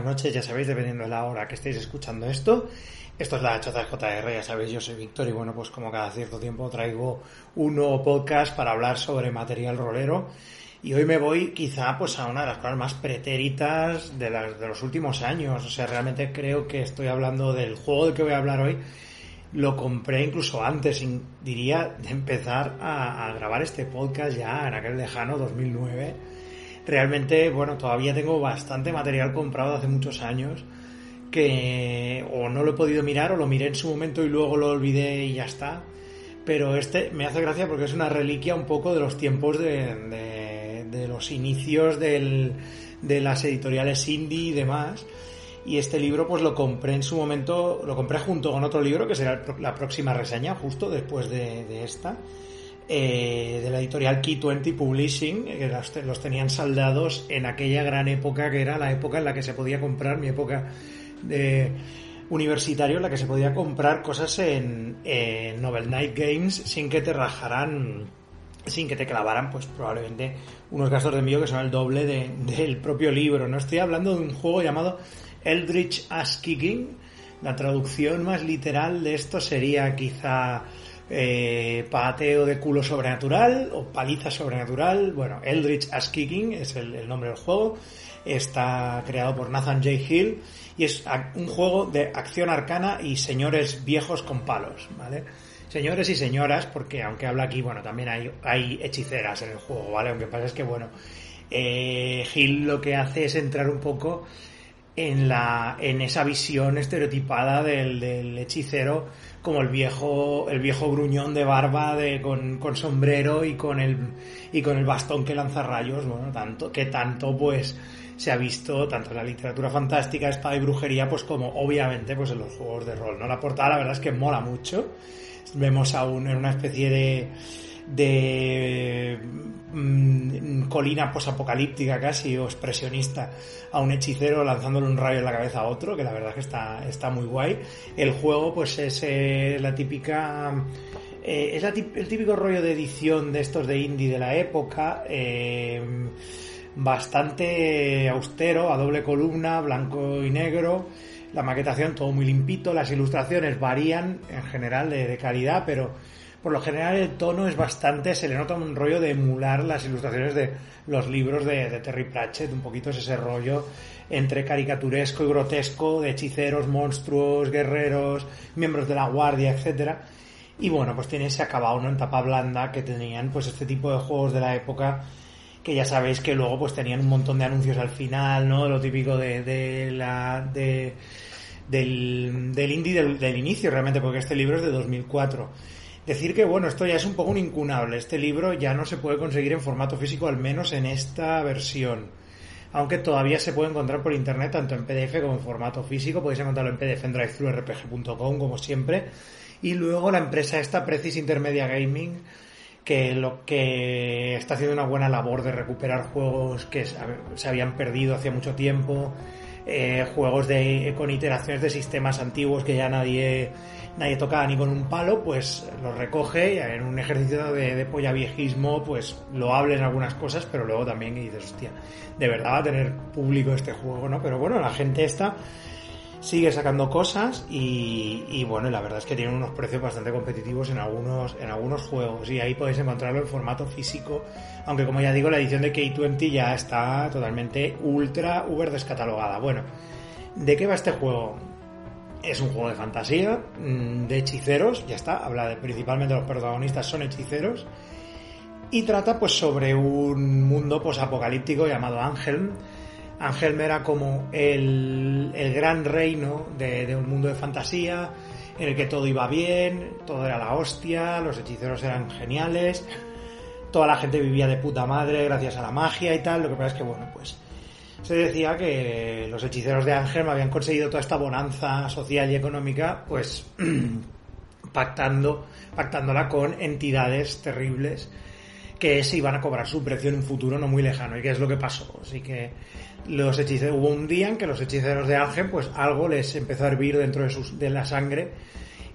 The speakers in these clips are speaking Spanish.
buenas noches, ya sabéis, dependiendo de la hora que estéis escuchando esto. Esto es la Chozas JR, ya sabéis, yo soy Víctor y bueno, pues como cada cierto tiempo traigo un nuevo podcast para hablar sobre material rolero. Y hoy me voy quizá pues a una de las cosas más pretéritas de los últimos años. O sea, realmente creo que estoy hablando del juego del que voy a hablar hoy. Lo compré incluso antes, diría, de empezar a, a grabar este podcast ya en aquel lejano 2009 realmente, bueno, todavía tengo bastante material comprado hace muchos años que o no lo he podido mirar o lo miré en su momento y luego lo olvidé y ya está. Pero este me hace gracia porque es una reliquia un poco de los tiempos de, de, los inicios de las editoriales indie y demás. Y este libro pues lo compré en su momento, lo compré junto con otro libro que será la próxima reseña, justo después de, de esta eh, de la editorial Key 20 Publishing, que los, tenían saldados en aquella gran época que era la época en la que se podía comprar, mi época de universitario, en la que se podía comprar cosas en, Novel Night Games sin que te rajaran, sin que te clavaran, pues probablemente unos gastos de envío que son el doble del propio libro. No estoy hablando de un juego llamado Eldritch Ass Kicking. La traducción más literal de esto sería quizá eh, pateo de culo sobrenatural o paliza sobrenatural. Bueno, Eldritch Ass Kicking es el, nombre del juego. Está creado por Nathan J. Hill y es un juego de acción arcana y señores viejos con palos, ¿vale? Señores y señoras, porque aunque habla aquí, bueno, también hay, hay hechiceras en el juego, ¿vale? Aunque pasa es que, bueno, eh, Hill lo que hace es entrar un poco en la en esa visión estereotipada del, del hechicero como el viejo, el viejo gruñón de barba de, con, con, sombrero y con el, y con el bastón que lanza rayos, bueno, tanto, que tanto pues se ha visto tanto en la literatura fantástica, espada y brujería, pues como obviamente pues en los juegos de rol, ¿no? La portada la verdad es que mola mucho. Vemos aún en una especie de, de mmm, colina posapocalíptica casi o expresionista a un hechicero lanzándole un rayo en la cabeza a otro, que la verdad que está, está muy guay. El juego pues es eh, la típica... Eh, es la, el típico rollo de edición de estos de indie de la época, eh, bastante austero, a doble columna, blanco y negro, la maquetación todo muy limpito, las ilustraciones varían en general de calidad, pero por lo general el tono es bastante, se le nota un rollo de emular las ilustraciones de los libros de, Terry Pratchett, un poquito es ese rollo entre caricaturesco y grotesco de hechiceros, monstruos, guerreros, miembros de la guardia, etcétera. Y bueno, pues tiene ese acabado ¿no? en tapa blanda que tenían pues este tipo de juegos de la época que ya sabéis que luego pues tenían un montón de anuncios al final, ¿no? Lo típico de, de la de del, del indie del, del, inicio realmente, porque este libro es de 2004. Decir que, bueno, esto ya es un poco un incunable. Este libro ya no se puede conseguir en formato físico, al menos en esta versión. Aunque todavía se puede encontrar por internet, tanto en PDF como en formato físico. Podéis encontrarlo en PDF en drivethroughrpg.com, como siempre. Y luego la empresa esta, Precis Intermedia Gaming, que lo que está haciendo una buena labor de recuperar juegos que se habían perdido hace mucho tiempo, eh, juegos de, con iteraciones de sistemas antiguos que ya nadie nadie tocaba ni con un palo, pues lo recoge y en un ejercicio de, de polla viejismo, pues lo hable en algunas cosas, pero luego también dices, hostia, de verdad va a tener público este juego, ¿no? Pero bueno, la gente esta sigue sacando cosas y, y, bueno, la verdad es que tienen unos precios bastante competitivos en algunos, en algunos juegos y ahí podéis encontrarlo en formato físico, aunque como ya digo, la edición de K20 ya está totalmente ultra uber descatalogada. Bueno, ¿de qué va este juego? Es un juego de fantasía, mm, de hechiceros, ya está, habla de, principalmente los protagonistas son hechiceros, y trata pues sobre un mundo posapocalíptico llamado Ángel. Ángel era como el, el gran reino de, de, un mundo de fantasía, en el que todo iba bien, todo era la hostia, los hechiceros eran geniales, toda la gente vivía de puta madre gracias a la magia y tal, lo que pasa es que bueno, pues se decía que los hechiceros de Ángel habían conseguido toda esta bonanza social y económica, pues pactando, pactándola con entidades terribles que se iban a cobrar su precio en un futuro no muy lejano. ¿Y qué es lo que pasó? Así que los hechiceros, hubo un día en que los hechiceros de Ángel, pues algo les empezó a hervir dentro de, sus, de la sangre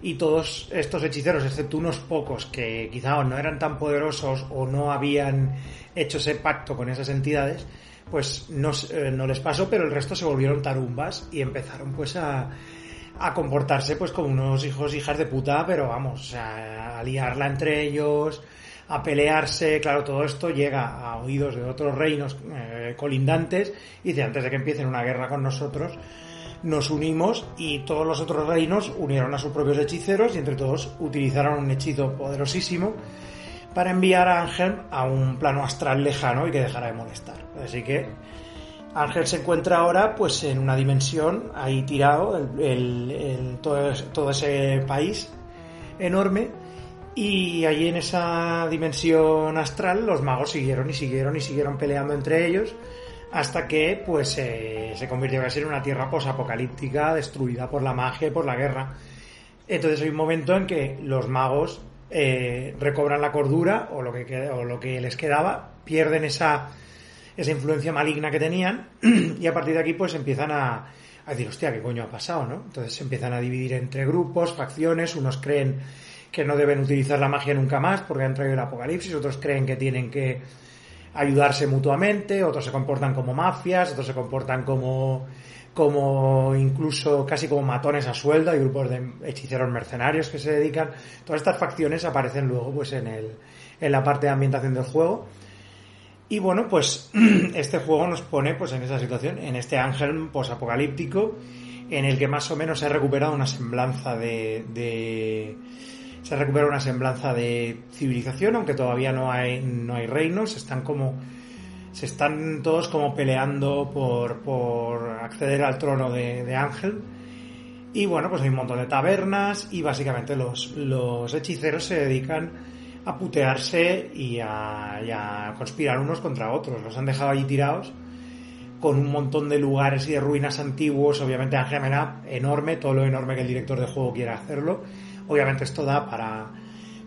y todos estos hechiceros, excepto unos pocos que quizá no eran tan poderosos o no habían hecho ese pacto con esas entidades, pues no, eh, no les pasó, pero el resto se volvieron tarumbas y empezaron pues a, a comportarse pues como unos hijos hijas de puta, pero vamos, sea, a liarla entre ellos, a pelearse, claro, todo esto llega a oídos de otros reinos eh, colindantes y de antes de que empiecen una guerra con nosotros, nos unimos y todos los otros reinos unieron a sus propios hechiceros y entre todos utilizaron un hechizo poderosísimo para enviar a Ángel a un plano astral lejano y que dejara de molestar. Así que Ángel se encuentra ahora pues en una dimensión ahí tirado, todo, ese país enorme y allí en esa dimensión astral los magos siguieron y siguieron y siguieron peleando entre ellos hasta que pues se convirtió en una tierra posapocalíptica destruida por la magia y por la guerra. Entonces hay un momento en que los magos eh, recobran la cordura o lo que, o lo que les quedaba, pierden esa esa influencia maligna que tenían y a partir de aquí pues empiezan a, a decir, hostia, ¿qué coño ha pasado? ¿no? Entonces se empiezan a dividir entre grupos, facciones, unos creen que no deben utilizar la magia nunca más porque han traído el apocalipsis, otros creen que tienen que ayudarse mutuamente, otros se comportan como mafias, otros se comportan como como incluso casi como matones a sueldo, hay grupos de hechiceros mercenarios que se dedican, todas estas facciones aparecen luego pues en el en la parte de ambientación del juego. Y bueno, pues este juego nos pone pues en esa situación, en este ángel posapocalíptico, en el que más o menos se ha recuperado una semblanza de, de se ha recuperado una semblanza de civilización, aunque todavía no hay, no hay reinos, están como se están todos como peleando por, por acceder al trono de, Ángel. Y bueno, pues hay un montón de tabernas y básicamente los, los hechiceros se dedican a putearse y a, conspirar unos contra otros. Los han dejado allí tirados con un montón de lugares y de ruinas antiguos. Obviamente Angemena enorme, todo lo enorme que el director de juego quiera hacerlo. Obviamente esto da para,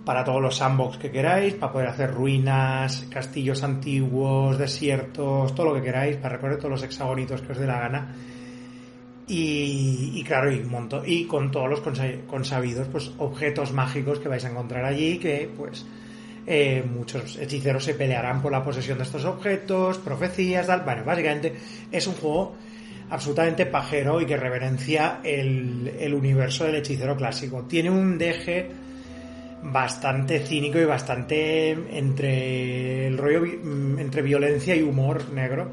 para todos los sandbox que queráis, para poder hacer ruinas, castillos antiguos, desiertos, todo lo que queráis, para recorrer todos los hexagonitos que os dé la gana y, claro, y, monto, y con todos los consabidos pues, objetos mágicos que vais a encontrar allí, que pues eh, muchos hechiceros se pelearán por la posesión de estos objetos, profecías, tal. Bueno, básicamente es un juego absolutamente pajero y que reverencia el, el universo del hechicero clásico. Tiene un deje bastante cínico y bastante entre el rollo entre violencia y humor negro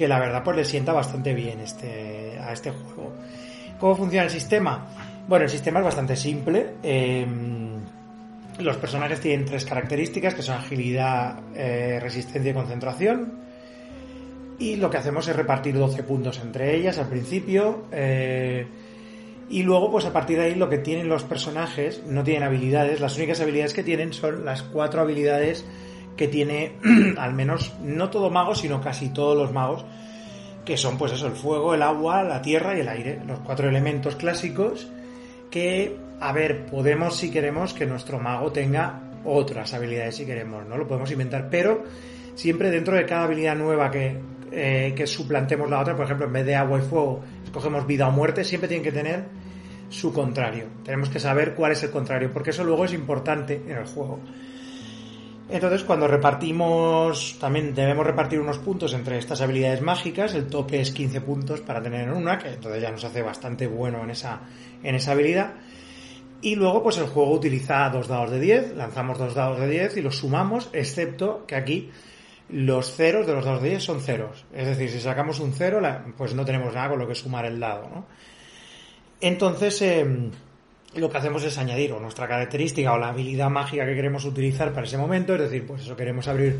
que la verdad pues le sienta bastante bien este, a este juego. ¿Cómo funciona el sistema? Bueno, el sistema es bastante simple. Em, los personajes tienen tres características que son agilidad, eh, resistencia y concentración. Y lo que hacemos es repartir 12 puntos entre ellas al principio. Eh, y luego, pues a partir de ahí, lo que tienen los personajes no tienen habilidades. Las únicas habilidades que tienen son las cuatro habilidades que tiene al menos no todo mago, sino casi todos los magos, que son pues eso, el fuego, el agua, la tierra y el aire, los cuatro elementos clásicos que, a ver, podemos si queremos que nuestro mago tenga otras habilidades si queremos, ¿no? Lo podemos inventar, pero siempre dentro de cada habilidad nueva que, eh, que suplantemos la otra, por ejemplo, en vez de agua y fuego, escogemos vida o muerte, siempre tienen que tener su contrario. Tenemos que saber cuál es el contrario, porque eso luego es importante en el juego. Entonces, cuando repartimos, también debemos repartir unos puntos entre estas habilidades mágicas. El tope es 15 puntos para tener en una, que entonces ya nos hace bastante bueno en esa, en esa habilidad. Y luego, pues el juego utiliza dos dados de 10, lanzamos dos dados de 10 y los sumamos, excepto que aquí los ceros de los de 10 son ceros. Es decir, si sacamos un cero, pues no tenemos nada con lo que sumar el dado, ¿no? Entonces, eh, lo que hacemos es añadir o nuestra característica o la habilidad mágica que queremos utilizar para ese momento, es decir, pues eso queremos abrir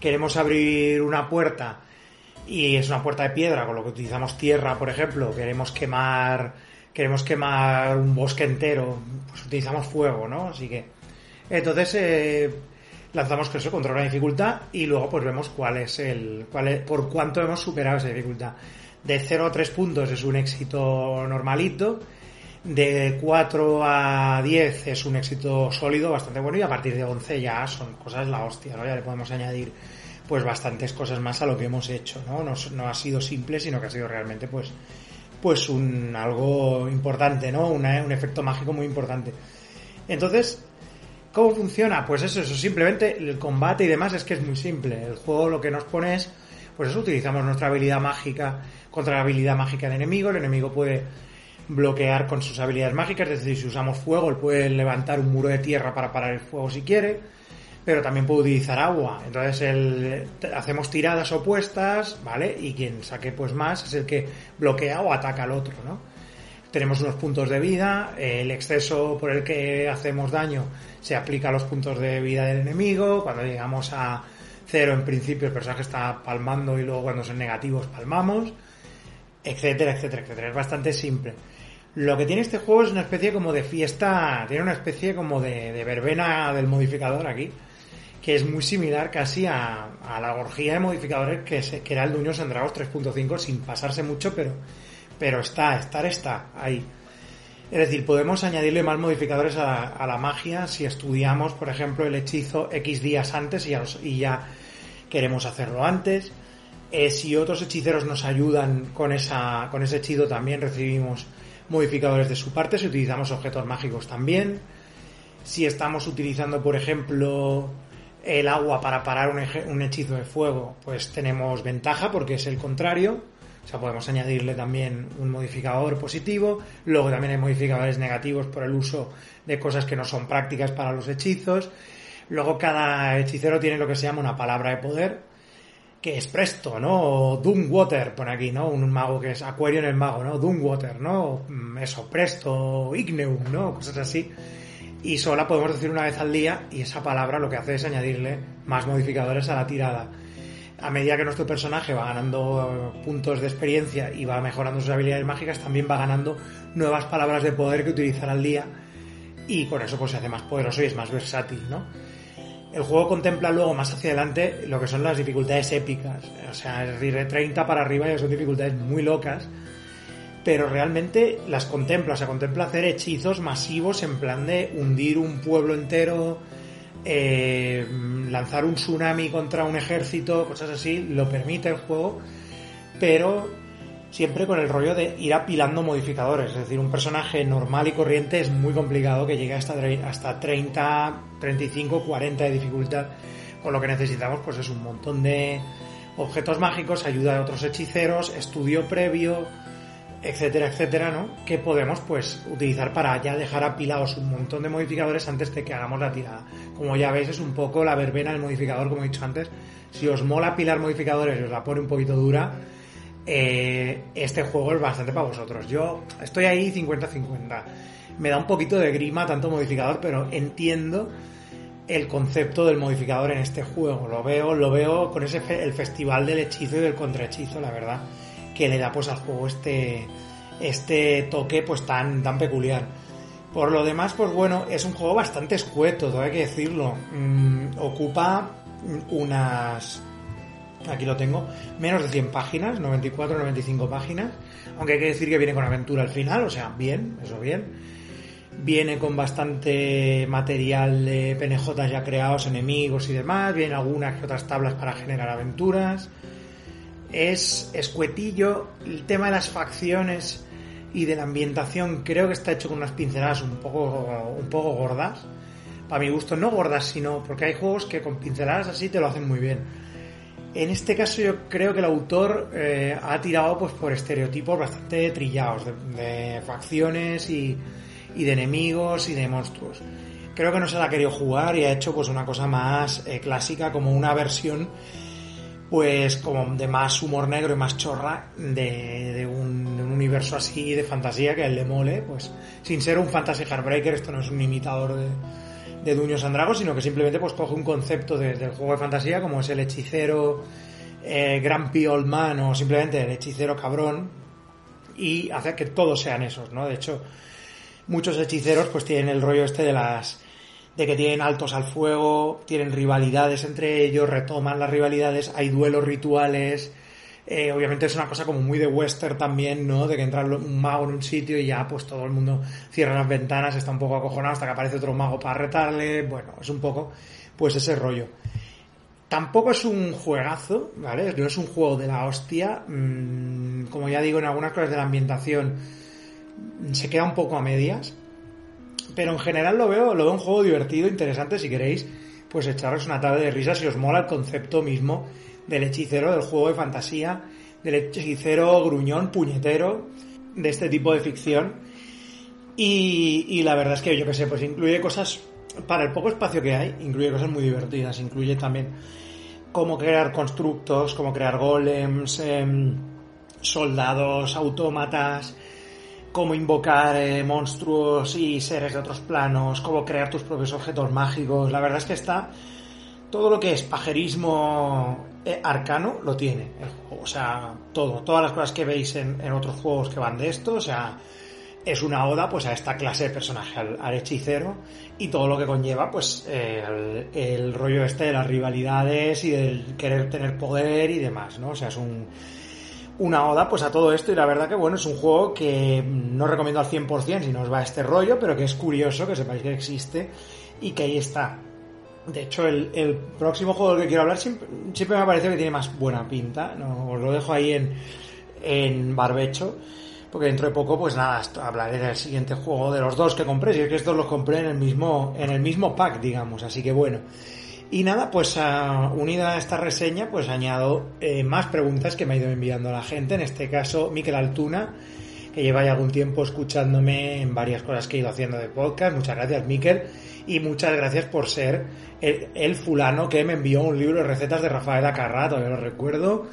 queremos abrir una puerta y es una puerta de piedra, con lo que utilizamos tierra, por ejemplo, queremos quemar queremos quemar un bosque entero, pues utilizamos fuego, ¿no? Así que entonces eh, lanzamos que eso contra la dificultad y luego pues vemos cuál es el cuál es, por cuánto hemos superado esa dificultad. De 0 a 3 puntos es un éxito normalito de 4 a 10 es un éxito sólido, bastante bueno, y a partir de 11 ya son cosas la hostia, ¿no? Ya le podemos añadir pues bastantes cosas más a lo que hemos hecho, ¿no? No, ha sido simple, sino que ha sido realmente pues pues un algo importante, ¿no? un efecto mágico muy importante. Entonces, ¿cómo funciona? Pues eso, eso simplemente el combate y demás es que es muy simple. El juego lo que nos pone es pues eso, utilizamos nuestra habilidad mágica contra la habilidad mágica del enemigo, el enemigo puede bloquear con sus habilidades mágicas, es decir, si usamos fuego, él puede levantar un muro de tierra para parar el fuego si quiere, pero también puede utilizar agua. Entonces el, hacemos tiradas opuestas, ¿vale? Y quien saque pues más es el que bloquea o ataca al otro, ¿no? Tenemos unos puntos de vida, el exceso por el que hacemos daño se aplica a los puntos de vida del enemigo, cuando llegamos a cero en principio el personaje está palmando y luego cuando son negativos palmamos, etcétera, etcétera, etcétera. Es bastante simple. Lo que tiene este juego es una especie como de fiesta, tiene una especie como de, verbena del modificador aquí, que es muy similar casi a, la orgía de modificadores que, se, que era el Dungeons and Dragons 3.5 sin pasarse mucho, pero, pero está, estar está ahí. Es decir, podemos añadirle más modificadores a la, magia si estudiamos, por ejemplo, el hechizo X días antes y ya, queremos hacerlo antes. Eh, si otros hechiceros nos ayudan con, esa, con ese hechizo, también recibimos modificadores de su parte, si utilizamos objetos mágicos también. Si estamos utilizando, por ejemplo, el agua para parar un, hechizo de fuego, pues tenemos ventaja porque es el contrario. O sea, podemos añadirle también un modificador positivo. Luego también hay modificadores negativos por el uso de cosas que no son prácticas para los hechizos. Luego cada hechicero tiene lo que se llama una palabra de poder que es Presto, ¿no? O Doomwater, pone aquí, ¿no? Un mago que es Acuario en el mago, ¿no? Doomwater, ¿no? Mm, eso, Presto, Igneum, ¿no? Cosas así. Y solo la podemos decir una vez al día y esa palabra lo que hace es añadirle más modificadores a la tirada. A medida que nuestro personaje va ganando puntos de experiencia y va mejorando sus habilidades mágicas, también va ganando nuevas palabras de poder que utilizar al día y con eso pues se hace más poderoso y es más versátil, ¿no? el juego contempla luego más hacia adelante lo que son las dificultades épicas. O sea, de 30 para arriba ya son dificultades muy locas. Pero realmente las contempla, o sea, contempla hacer hechizos masivos en plan de hundir un pueblo entero, eh, lanzar un tsunami contra un ejército, cosas así, lo permite el juego, pero siempre con el rollo de ir apilando modificadores. Es decir, un personaje normal y corriente es muy complicado que llegue hasta, hasta 30, 35, 40 de dificultad. Con lo que necesitamos pues es un montón de objetos mágicos, ayuda de otros hechiceros, estudio previo, etcétera, etcétera, ¿no? Que podemos pues utilizar para ya dejar apilados un montón de modificadores antes de que hagamos la tirada. Como ya veis es un poco la verbena del modificador, como he dicho antes. Si os mola apilar modificadores y os la pone un poquito dura, eh, este juego es bastante para vosotros. Yo estoy ahí 50-50. Me da un poquito de grima tanto modificador, pero entiendo el concepto del modificador en este juego. Lo veo, lo veo con ese el festival del hechizo y del contrahechizo, la verdad, que le da pues al juego este este toque pues tan tan peculiar. Por lo demás, pues bueno, es un juego bastante escueto, todo hay que decirlo. Mm, ocupa unas aquí lo tengo, menos de 100 páginas, 94, 95 páginas, aunque hay que decir que viene con aventura al final, o sea, bien, eso bien. Viene con bastante material de PNJ ya creados, enemigos y demás, vienen algunas que otras tablas para generar aventuras. Es escuetillo, el tema de las facciones y de la ambientación creo que está hecho con unas pinceladas un poco, un poco gordas. Para mi gusto, no gordas, sino porque hay juegos que con pinceladas así te lo hacen muy bien en este caso yo creo que el autor eh, ha tirado pues por estereotipos bastante trillados de, facciones y, de enemigos y de monstruos. Creo que no se la ha querido jugar y ha hecho pues una cosa más eh, clásica como una versión pues como de más humor negro y más chorra de, un, universo así de fantasía que a él le mole pues sin ser un fantasy heartbreaker esto no es un imitador de, de Duños Andragos, sino que simplemente pues coge un concepto del juego de fantasía como es el hechicero eh, Old Man o simplemente el hechicero cabrón y hace que todos sean esos, ¿no? De hecho, muchos hechiceros pues tienen el rollo este de las de que tienen altos al fuego, tienen rivalidades entre ellos, retoman las rivalidades, hay duelos rituales, eh, obviamente es una cosa como muy de western también, ¿no? De que entra un mago en un sitio y ya pues todo el mundo cierra las ventanas, está un poco acojonado hasta que aparece otro mago para retarle. Bueno, es un poco pues ese rollo. Tampoco es un juegazo, ¿vale? No es un juego de la hostia. Mm, como ya digo, en algunas cosas de la ambientación se queda un poco a medias. Pero en general lo veo, lo veo un juego divertido, interesante, si queréis, pues echaros una tarde de risa si os mola el concepto mismo del hechicero, del juego de fantasía, del hechicero gruñón, puñetero, de este tipo de ficción. Y, y la verdad es que yo que sé, pues incluye cosas, para el poco espacio que hay, incluye cosas muy divertidas, incluye también cómo crear constructos, cómo crear golems, em, soldados, autómatas, cómo invocar eh, monstruos y seres de otros planos, cómo crear tus propios objetos mágicos. La verdad es que está todo lo que es pajerismo eh, arcano lo tiene O sea, todo, todas las cosas que veis en, otros juegos que van de esto, o sea, es una oda pues a esta clase de personaje, al, hechicero, y todo lo que conlleva pues el, el, rollo este de las rivalidades y del querer tener poder y demás, ¿no? O sea, es un una oda pues a todo esto y la verdad que bueno, es un juego que no recomiendo al 100% si no os va este rollo, pero que es curioso que sepáis que existe y que ahí está. De hecho, el, próximo juego del que quiero hablar siempre, me ha parecido que tiene más buena pinta, no, os lo dejo ahí en, en barbecho, porque dentro de poco pues nada, hablaré del siguiente juego de los dos que compré, si es que estos los compré en el mismo, en el mismo pack, digamos, así que bueno. Y nada, pues unida a esta reseña, pues añado eh, más preguntas que me ha ido enviando la gente. En este caso, Miquel Altuna, que lleva ya algún tiempo escuchándome en varias cosas que he ido haciendo de podcast. Muchas gracias, Miquel. Y muchas gracias por ser el, fulano que me envió un libro de recetas de Rafael Acarrato, yo lo recuerdo.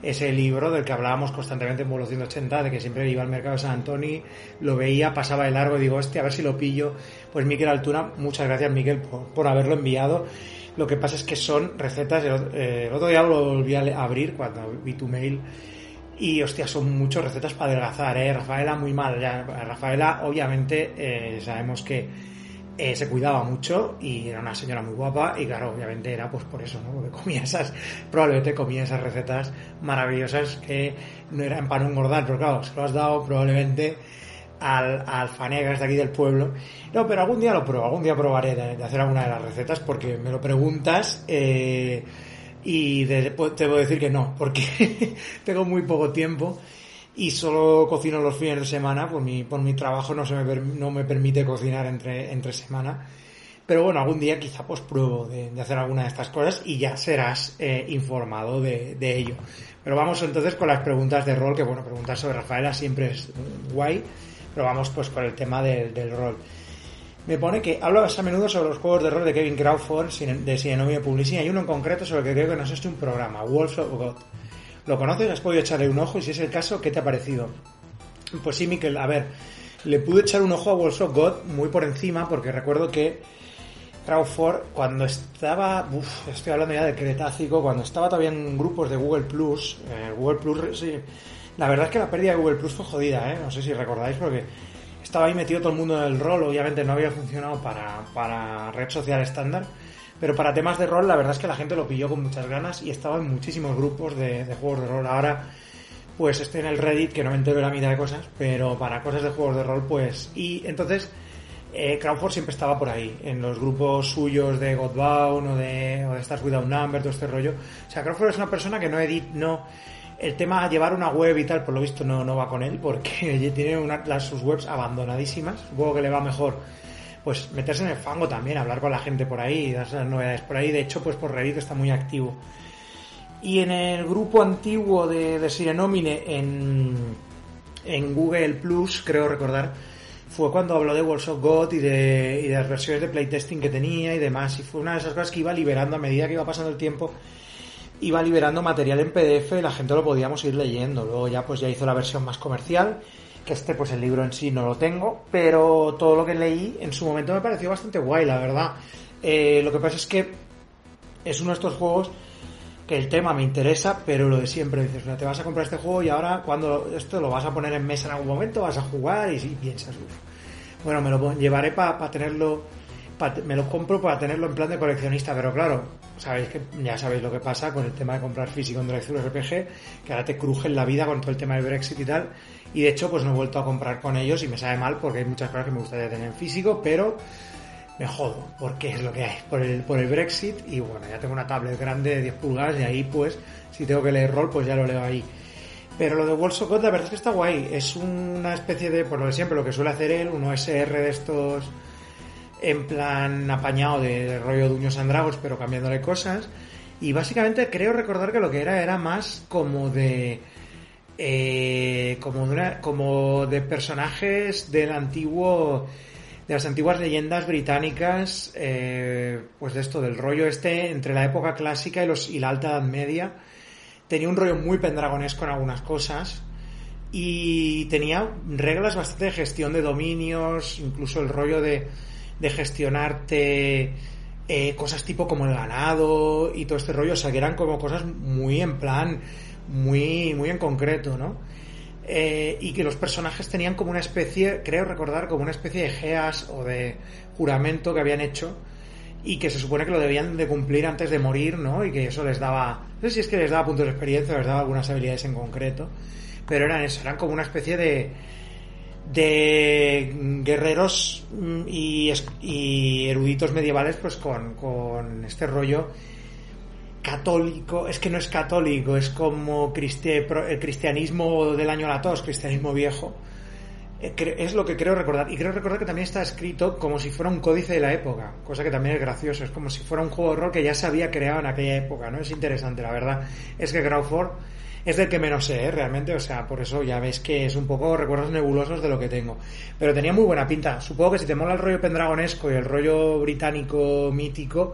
Ese libro del que hablábamos constantemente en Vuelo 180, de que siempre iba al mercado de San Antonio, lo veía, pasaba de largo y digo, hostia, a ver si lo pillo. Pues Miquel Altuna, muchas gracias, Miquel, por haberlo enviado. Lo que pasa es que son recetas, eh, el, otro día lo volví a abrir cuando vi tu mail y hostia, son muchas recetas para adelgazar, ¿eh? Rafaela muy mal, ya. Rafaela obviamente eh, sabemos que eh, se cuidaba mucho y era una señora muy guapa y claro, obviamente era pues por eso, ¿no? Porque comía esas, probablemente comía esas recetas maravillosas que no eran para no engordar, pero claro, se lo has dado probablemente al, de aquí del pueblo. No, pero algún día lo pruebo, algún día probaré de, hacer alguna de las recetas porque me lo preguntas eh, y te puedo decir que no, porque tengo muy poco tiempo y solo cocino los fines de semana, por mi, por mi trabajo no, se me, no me permite cocinar entre, entre semana. Pero bueno, algún día quizá pues pruebo de, hacer alguna de estas cosas y ya serás eh, informado de, de ello. Pero vamos entonces con las preguntas de rol, que bueno, preguntar sobre Rafaela siempre es guay pero vamos pues por el tema del, rol. Me pone que hablas a menudo sobre los juegos de rol de Kevin Crawford de Sinenomia Publishing. Hay uno en concreto sobre el que creo que nos hecho un programa, Wolf of God. ¿Lo conoces? ¿Has podido echarle un ojo? Y si es el caso, ¿qué te ha parecido? Pues sí, Miquel, a ver, le pude echar un ojo a Wolf of God muy por encima porque recuerdo que Crawford, cuando estaba, uf, estoy hablando ya de Cretácico, cuando estaba todavía en grupos de Google Plus, eh, Google Plus, sí, la verdad es que la pérdida de Google Plus fue jodida, ¿eh? No sé si recordáis porque estaba ahí metido todo el mundo en el rol, obviamente no había funcionado para, para red social estándar, pero para temas de rol la verdad es que la gente lo pilló con muchas ganas y estaba en muchísimos grupos de, juegos de rol. Ahora pues estoy en el Reddit que no me entero la mitad de cosas, pero para cosas de juegos de rol pues... Y entonces eh, Crawford siempre estaba por ahí, en los grupos suyos de Godbound o de, o de Stars Without Number, todo este rollo. O sea, Crawford es una persona que no edit, no el tema de llevar una web y tal, por lo visto no, no va con él, porque tiene una, las, sus webs abandonadísimas. Supongo que le va mejor pues meterse en el fango también, hablar con la gente por ahí, dar las novedades por ahí. De hecho, pues por Reddit está muy activo. Y en el grupo antiguo de, de Sirenomine en, en Google Plus, creo recordar, fue cuando habló de Walls of God y de, y de las versiones de playtesting que tenía y demás. Y fue una de esas cosas que iba liberando a medida que iba pasando el tiempo iba liberando material en PDF y la gente lo podíamos ir leyendo. Luego ya pues ya hizo la versión más comercial, que este pues el libro en sí no lo tengo, pero todo lo que leí en su momento me pareció bastante guay, la verdad. Eh, lo que pasa es que es uno de estos juegos que el tema me interesa, pero lo de siempre, dices, te vas a comprar este juego y ahora cuando esto lo vas a poner en mesa en algún momento, vas a jugar y, piensas, bueno, me lo llevaré para tenerlo, me lo compro para tenerlo en plan de coleccionista, pero claro, sabéis que ya sabéis lo que pasa con el tema de comprar físico en Drive RPG, que ahora te cruje la vida con todo el tema del Brexit y tal. Y de hecho, pues no he vuelto a comprar con ellos y me sabe mal porque hay muchas cosas que me gustaría tener en físico, pero me jodo, porque es lo que hay, por el, por el Brexit. Y bueno, ya tengo una tablet grande de 10 pulgadas y ahí, pues, si tengo que leer rol, pues ya lo leo ahí. Pero lo de Walls of God, la verdad es que está guay. Es una especie de, por lo de siempre, lo que suele hacer él, un OSR de estos en plan apañado de, rollo de Uños Andragos, pero cambiándole cosas. Y básicamente creo recordar que lo que era era más como de... Eh, de como de personajes del antiguo de las antiguas leyendas británicas eh, pues de esto del rollo este entre la época clásica y los y la alta edad media tenía un rollo muy pendragonesco en algunas cosas y tenía reglas bastante de gestión de dominios, incluso el rollo de, de gestionarte eh, cosas tipo como el ganado y todo este rollo, o sea que eran como cosas muy en plan, muy, muy en concreto, ¿no? Eh, y que los personajes tenían como una especie, creo recordar, como una especie de geas o de juramento que habían hecho y que se supone que lo debían de cumplir antes de morir, ¿no? Y que eso les daba, no sé si es que les daba puntos de experiencia les daba algunas habilidades en concreto, pero eran eso, eran como una especie de de guerreros mm, y, eruditos medievales pues con, este rollo católico, es que no es católico, es como el cristianismo del año la tos, cristianismo viejo. Eh, Es lo que creo recordar. Y creo recordar que también está escrito como si fuera un códice de la época, cosa que también es gracioso. Es como si fuera un juego de rol que ya se había creado en aquella época, ¿no? Es interesante, la verdad. Es que Crawford es del que menos sé, ¿eh? realmente. O sea, por eso ya ves que es un poco recuerdos nebulosos de lo que tengo. Pero tenía muy buena pinta. Supongo que si te mola el rollo pendragonesco y el rollo británico mítico,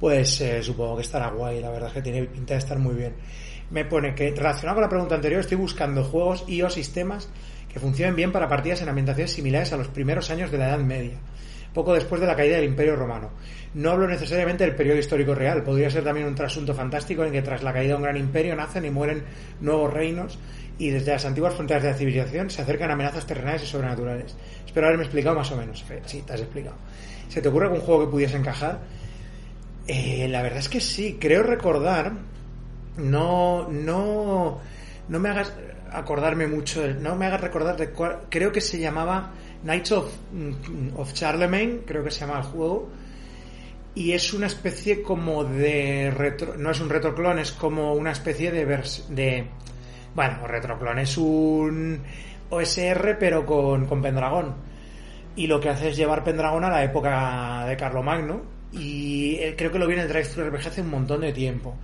pues eh, supongo que estará guay. La verdad es que tiene pinta de estar muy bien. Me pone que, relacionado con la pregunta anterior, estoy buscando juegos y o sistemas que funcionen bien para partidas en ambientaciones similares a los primeros años de la Edad Media, poco después de la caída del Imperio Romano. No hablo necesariamente del periodo histórico real, podría ser también un trasunto fantástico en que tras la caída de un gran imperio nacen y mueren nuevos reinos y desde las antiguas fronteras de la civilización se acercan amenazas terrenales y sobrenaturales. Espero haberme explicado más o menos. Sí, te has explicado. ¿Se te ocurre algún juego que pudiese encajar? Eh, la verdad es que sí, creo recordar. No, no, no me hagas acordarme mucho, no me hagas recordar de cuál, creo que se llamaba Knights of, mm, of Charlemagne, creo que se llama el juego, y es una especie como de retro, no es un retroclon, es como una especie de vers, de, bueno, retroclon es un OSR pero con, con Pendragón, y lo que hace es llevar Pendragón a la época de Carlomagno, y creo que lo viene el Drive RPG hace un montón de tiempo.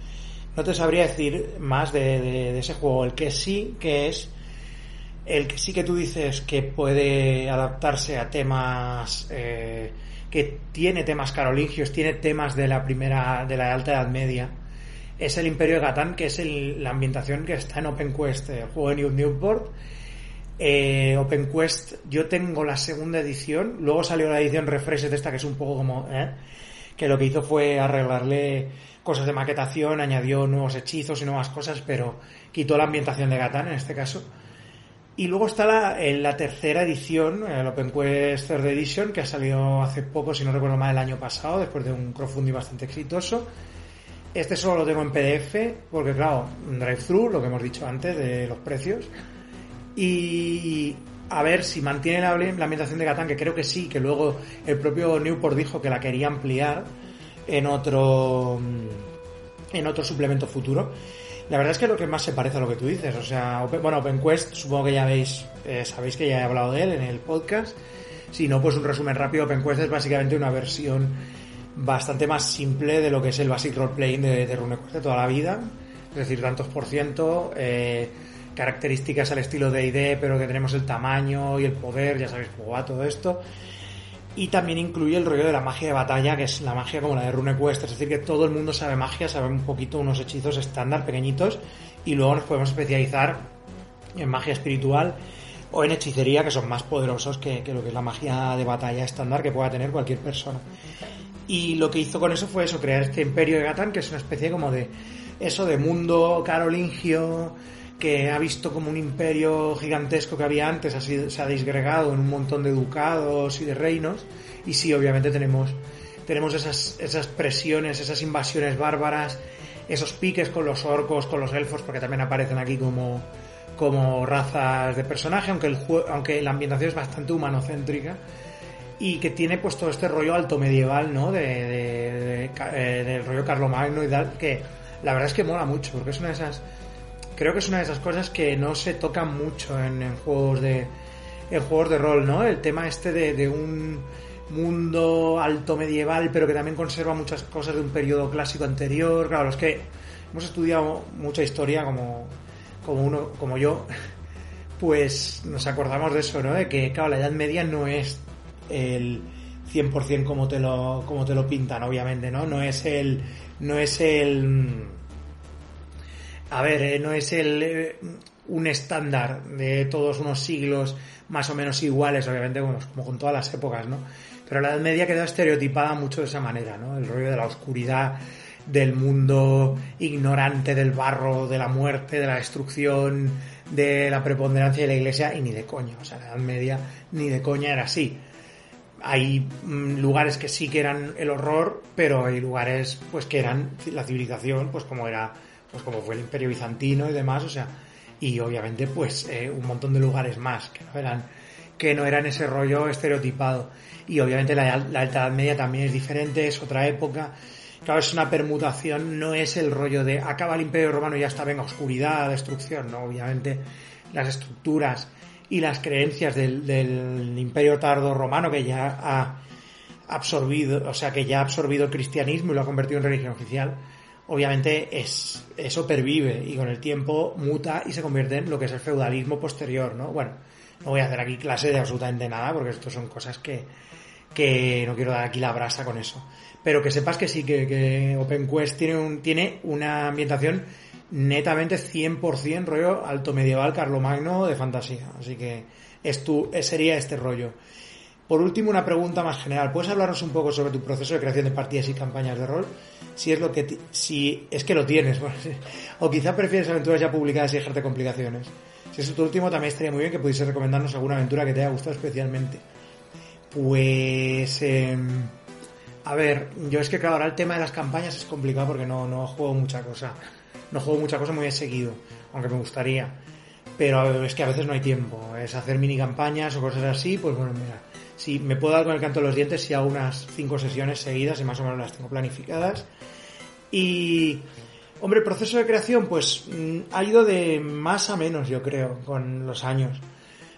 No te sabría decir más de- de ese juego. El que sí que es. El que sí que tú dices que puede adaptarse a temas. eh, que tiene temas carolingios, tiene temas de la primera. de la alta edad media. Es el Imperio de Gatán, que es el- la ambientación que está en OpenQuest, el juego de New Newport. Eh, OpenQuest, yo tengo la segunda edición, luego salió la edición Refreshed esta que es un poco como, ¿eh? que lo que hizo fue arreglarle cosas de maquetación, añadió nuevos hechizos y nuevas cosas, pero quitó la ambientación de Gatán en este caso. Y luego está la, en la tercera edición, el OpenQuest Third Edition, que ha salido hace poco, si no recuerdo mal, el año pasado, después de un crowdfunding bastante exitoso. Este solo lo tengo en PDF, porque claro, un drive-thru, lo que hemos dicho antes de los precios. Y a ver si mantiene la, la ambientación de Catán, que creo que sí, que luego el propio Newport dijo que la quería ampliar en otro en otro suplemento futuro. La verdad es que lo que más se parece a lo que tú dices, o sea, bueno, OpenQuest, supongo que ya veis, eh, sabéis que ya he hablado de él en el podcast. Si no, pues un resumen rápido, OpenQuest es básicamente una versión bastante más simple de lo que es el Basic Role Playing de, de RuneQuest de toda la vida. Es decir, tantos por ciento, eh, características al estilo de ID, pero que tenemos el tamaño y el poder, ya sabéis cómo va todo esto. Y también incluye el rollo de la magia de batalla, que es la magia como la de RuneQuest, es decir, que todo el mundo sabe magia, sabe un poquito unos hechizos estándar pequeñitos y luego nos podemos especializar en magia espiritual o en hechicería, que son más poderosos que, que lo que es la magia de batalla estándar que pueda tener cualquier persona. Y lo que hizo con eso fue eso, crear este imperio de Gatan, que es una especie como de eso de mundo carolingio, que ha visto como un imperio gigantesco que había antes, se ha disgregado en un montón de ducados y de reinos. Y sí, obviamente tenemos, tenemos esas, esas presiones, esas invasiones bárbaras, esos piques con los orcos, con los elfos, porque también aparecen aquí como, como razas de personaje, aunque, el aunque la ambientación es bastante humanocéntrica y que tiene pues todo este rollo alto medieval, ¿no? De, de- de eh, del rollo carlomagno y tal, que la verdad es que mola mucho, porque es una de esas, creo que es una de esas cosas que no se tocan mucho en, juegos de, en juegos de rol, ¿no? El tema este de, de un mundo alto medieval, pero que también conserva muchas cosas de un periodo clásico anterior. Claro, los que hemos estudiado mucha historia como, como uno, como yo, pues nos acordamos de eso, ¿no? De que, claro, la Edad Media no es el 100% como te lo, como te lo pintan, obviamente, ¿no? No es el, no es el, a ver, eh, no es el, eh, un estándar de todos unos siglos más o menos iguales, obviamente, como, como con todas las épocas, ¿no? Pero la Edad Media quedó estereotipada mucho de esa manera, ¿no? El rollo de la oscuridad, del mundo ignorante, del barro, de la muerte, de la destrucción, de la preponderancia de la iglesia, y ni de coña. O sea, la Edad Media ni de coña era así. Hay mm, lugares que sí que eran el horror, pero hay lugares pues que eran la civilización, pues como era, pues como fue el Imperio Bizantino y demás, o sea, y obviamente pues eh, un montón de lugares más que no eran que no eran ese rollo estereotipado. Y obviamente la, la Alta Edad Media también es diferente es otra época. Claro es una permutación no es el rollo de acaba el Imperio Romano y ya está venga oscuridad destrucción no obviamente las estructuras y las creencias del, del Imperio Tardo Romano que ya ha absorbido o sea que ya ha absorbido el cristianismo y lo ha convertido en religión oficial obviamente es, eso pervive y con el tiempo muta y se convierte en lo que es el feudalismo posterior, ¿no? Bueno, no voy a hacer aquí clase de absolutamente nada porque esto son cosas que, que no quiero dar aquí la brasa con eso. Pero que sepas que sí, que, que OpenQuest tiene, un, tiene una ambientación netamente 100% rollo alto medieval carlomagno de fantasía. Así que es tu, sería este rollo. Por último, una pregunta más general. ¿Puedes hablarnos un poco sobre tu proceso de creación de partidas y campañas de rol? Si es lo que si es que lo tienes, o quizá prefieres aventuras ya publicadas y dejarte complicaciones. Si es tu último, también estaría muy bien que pudiese recomendarnos alguna aventura que te haya gustado especialmente. Pues em, a ver, yo es que claro, ahora el tema de las campañas es complicado porque no, no juego mucha cosa. No juego mucha cosa muy seguido, aunque me gustaría. Pero es que a veces no hay tiempo. Es hacer mini campañas o cosas así, pues bueno, mira si me puedo dar con el canto de los dientes si hago unas cinco sesiones seguidas y más o menos las tengo planificadas. Y, hombre, el proceso de creación, pues mm, ha ido de más a menos, yo creo, con los años.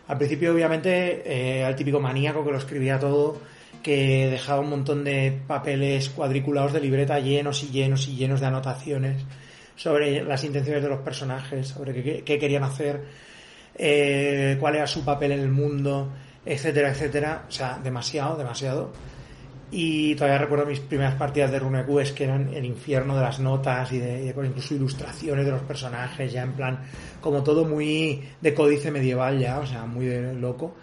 Al principio, obviamente, eh, al típico maníaco que lo escribía todo, que dejaba un montón de papeles cuadriculados de libreta llenos y llenos y llenos de anotaciones sobre las intenciones de los personajes, sobre qué, querían hacer, eh, cuál era su papel en el mundo etcétera, etcétera. O sea, demasiado, demasiado. Y todavía recuerdo mis primeras partidas de RuneQuest que eran el infierno de las notas y de, incluso ilustraciones de los personajes, ya en plan, como todo muy de códice medieval ya, o sea, muy de loco.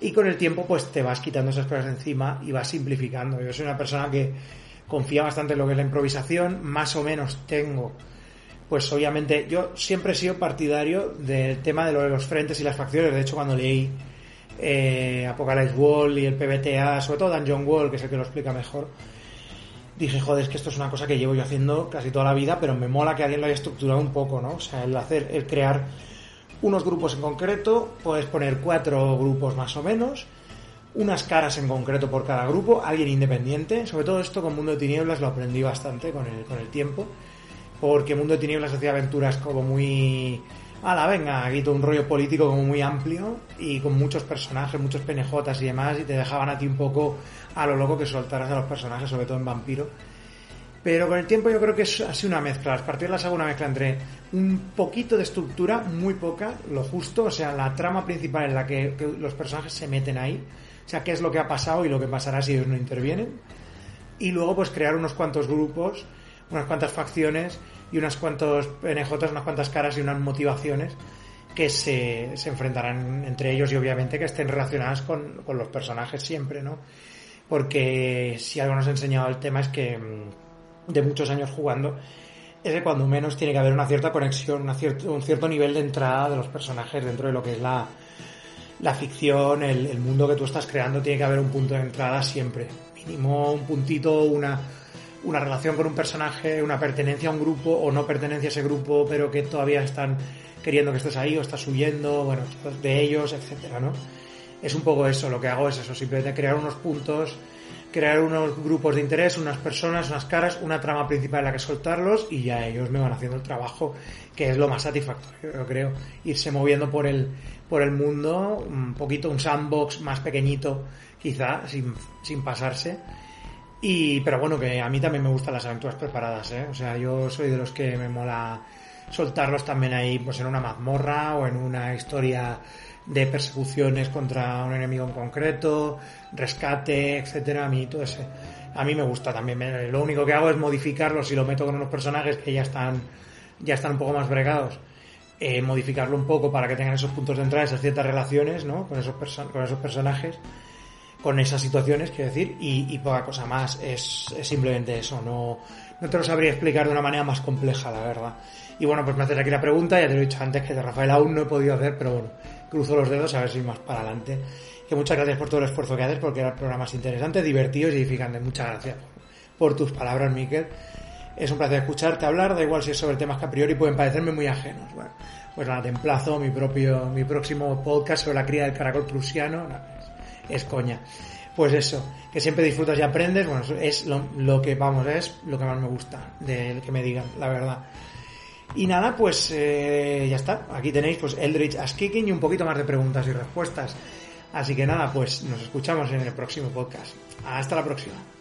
Y con el tiempo pues te vas quitando esas cosas encima y vas simplificando. Yo soy una persona que confía bastante en lo que es la improvisación, más o menos tengo pues obviamente yo siempre he sido partidario del tema de lo de los frentes y las facciones. De hecho, cuando leí eh, Apocalypse Wall y el PBTA, sobre todo Dungeon Wall, que es el que lo explica mejor, dije, joder, es que esto es una cosa que llevo yo haciendo casi toda la vida, pero me mola que alguien lo haya estructurado un poco, ¿no? O sea, el hacer, el crear unos grupos en concreto, puedes poner cuatro grupos más o menos, unas caras en concreto por cada grupo, alguien independiente, sobre todo esto con Mundo de Tinieblas lo aprendí bastante con el, con el tiempo, porque Mundo de Tinieblas hacía aventuras como muy la venga, aquí todo un rollo político como muy amplio y con muchos personajes, muchos penejotas y demás, y te dejaban a ti un poco a lo loco que soltaras a los personajes, sobre todo en Vampiro. Pero con el tiempo yo creo que es así una mezcla. Las partidas las hago una mezcla entre un poquito de estructura, muy poca, lo justo, o sea, la trama principal en la que, que los personajes se meten ahí, o sea, qué es lo que ha pasado y lo que pasará si ellos no intervienen. Y luego pues crear unos cuantos grupos, unas cuantas facciones y unas cuantos PNJ, unas cuantas caras y unas motivaciones que se, se enfrentarán entre ellos y obviamente que estén relacionadas con, con, los personajes siempre, ¿no? Porque si algo nos ha enseñado el tema es que mm, de muchos años jugando es que cuando menos tiene que haber una cierta conexión, una cierto, un cierto nivel de entrada de los personajes dentro de lo que es la, la ficción, el, el mundo que tú estás creando, tiene que haber un punto de entrada siempre. Mínimo un puntito, una, una relación con un personaje, una pertenencia a un grupo o no pertenencia a ese grupo, pero que todavía están queriendo que estés ahí o estás huyendo, bueno, de ellos, etcétera, ¿no? Es un poco eso, lo que hago es eso, simplemente crear unos puntos crear unos grupos de interés, unas personas, unas caras, una trama principal en la que soltarlos y ya ellos me van haciendo el trabajo, que es lo más satisfactorio, yo creo. Irse moviendo por el, por el mundo, un poquito un sandbox más pequeñito, quizá, sin, sin pasarse. Y, pero bueno, que a mí también me gustan las aventuras preparadas, ¿eh? O sea, yo soy de los que me mola soltarlos también ahí, pues en una mazmorra o en una historia de persecuciones contra un enemigo en concreto, rescate, etcétera, a mí todo ese, a mí me gusta también. Lo único que hago es modificarlos y lo meto con unos personajes que ya están, ya están un poco más bregados. Eh, modificarlo un poco para que tengan esos puntos de entrada, esas ciertas relaciones, ¿no? Con esos, con esos personajes, con esas situaciones, quiero decir, y, y poca cosa más. Es, es, simplemente eso, no, no te lo sabría explicar de una manera más compleja, la verdad. Y bueno, pues me haces aquí la pregunta, ya te lo he dicho antes que de Rafael aún no he podido hacer, pero bueno, cruzo los dedos a ver si más para adelante. Que muchas gracias por todo el esfuerzo que haces, porque el programa es interesante, divertido y edificante. Muchas gracias por, tus palabras, Miquel. Es un placer escucharte hablar, da igual si es sobre temas que a priori pueden parecerme muy ajenos. Bueno, pues nada, te emplazo mi propio, mi próximo podcast sobre la cría del caracol prusiano. Es, coña. Pues eso, que siempre disfrutas y aprendes, bueno, es lo, que, vamos, es lo que más me gusta de que me digan, la verdad. Y nada, pues eh, ya está. Aquí tenéis pues Eldritch Kicking y un poquito más de preguntas y respuestas. Así que nada, pues nos escuchamos en el próximo podcast. Hasta la próxima.